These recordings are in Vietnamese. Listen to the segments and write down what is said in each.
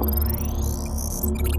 Thank you.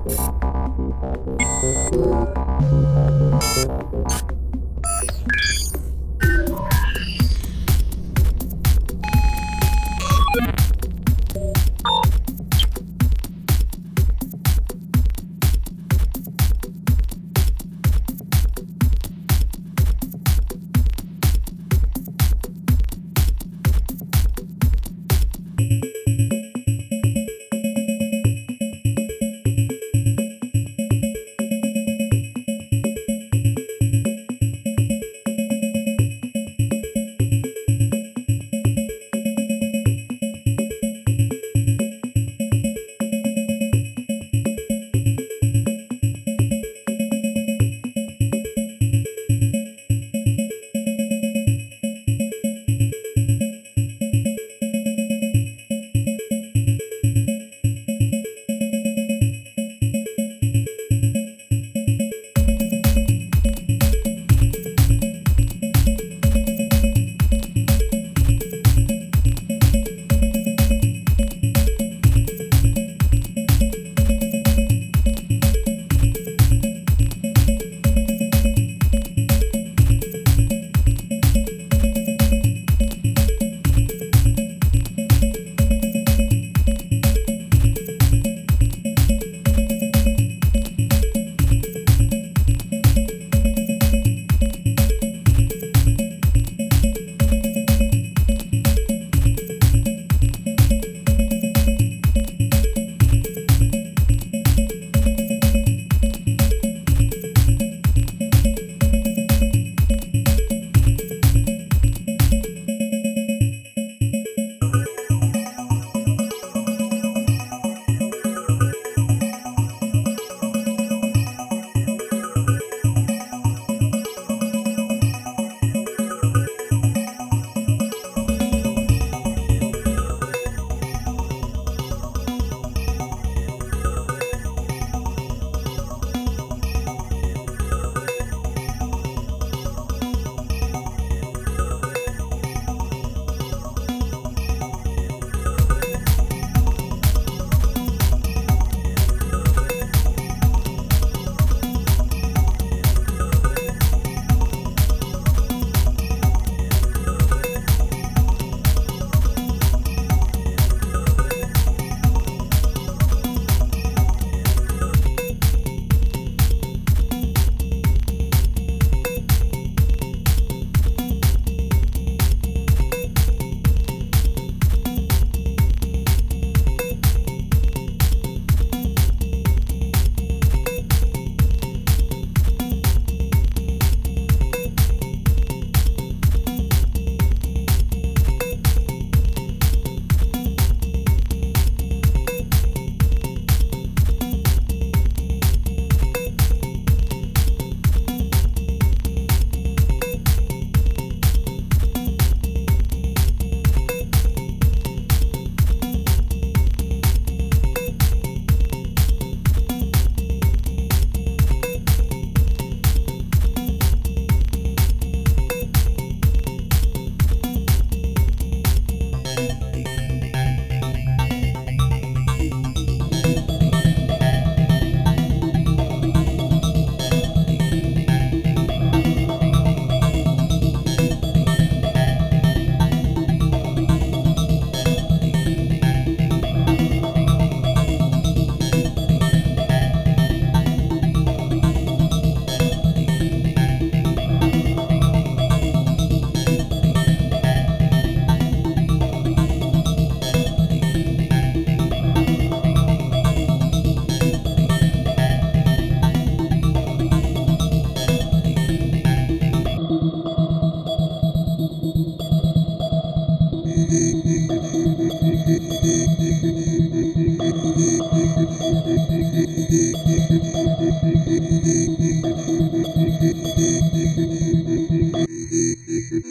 Thank you.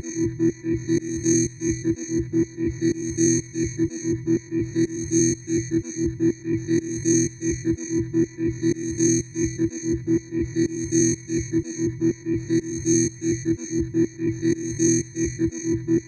Gracias.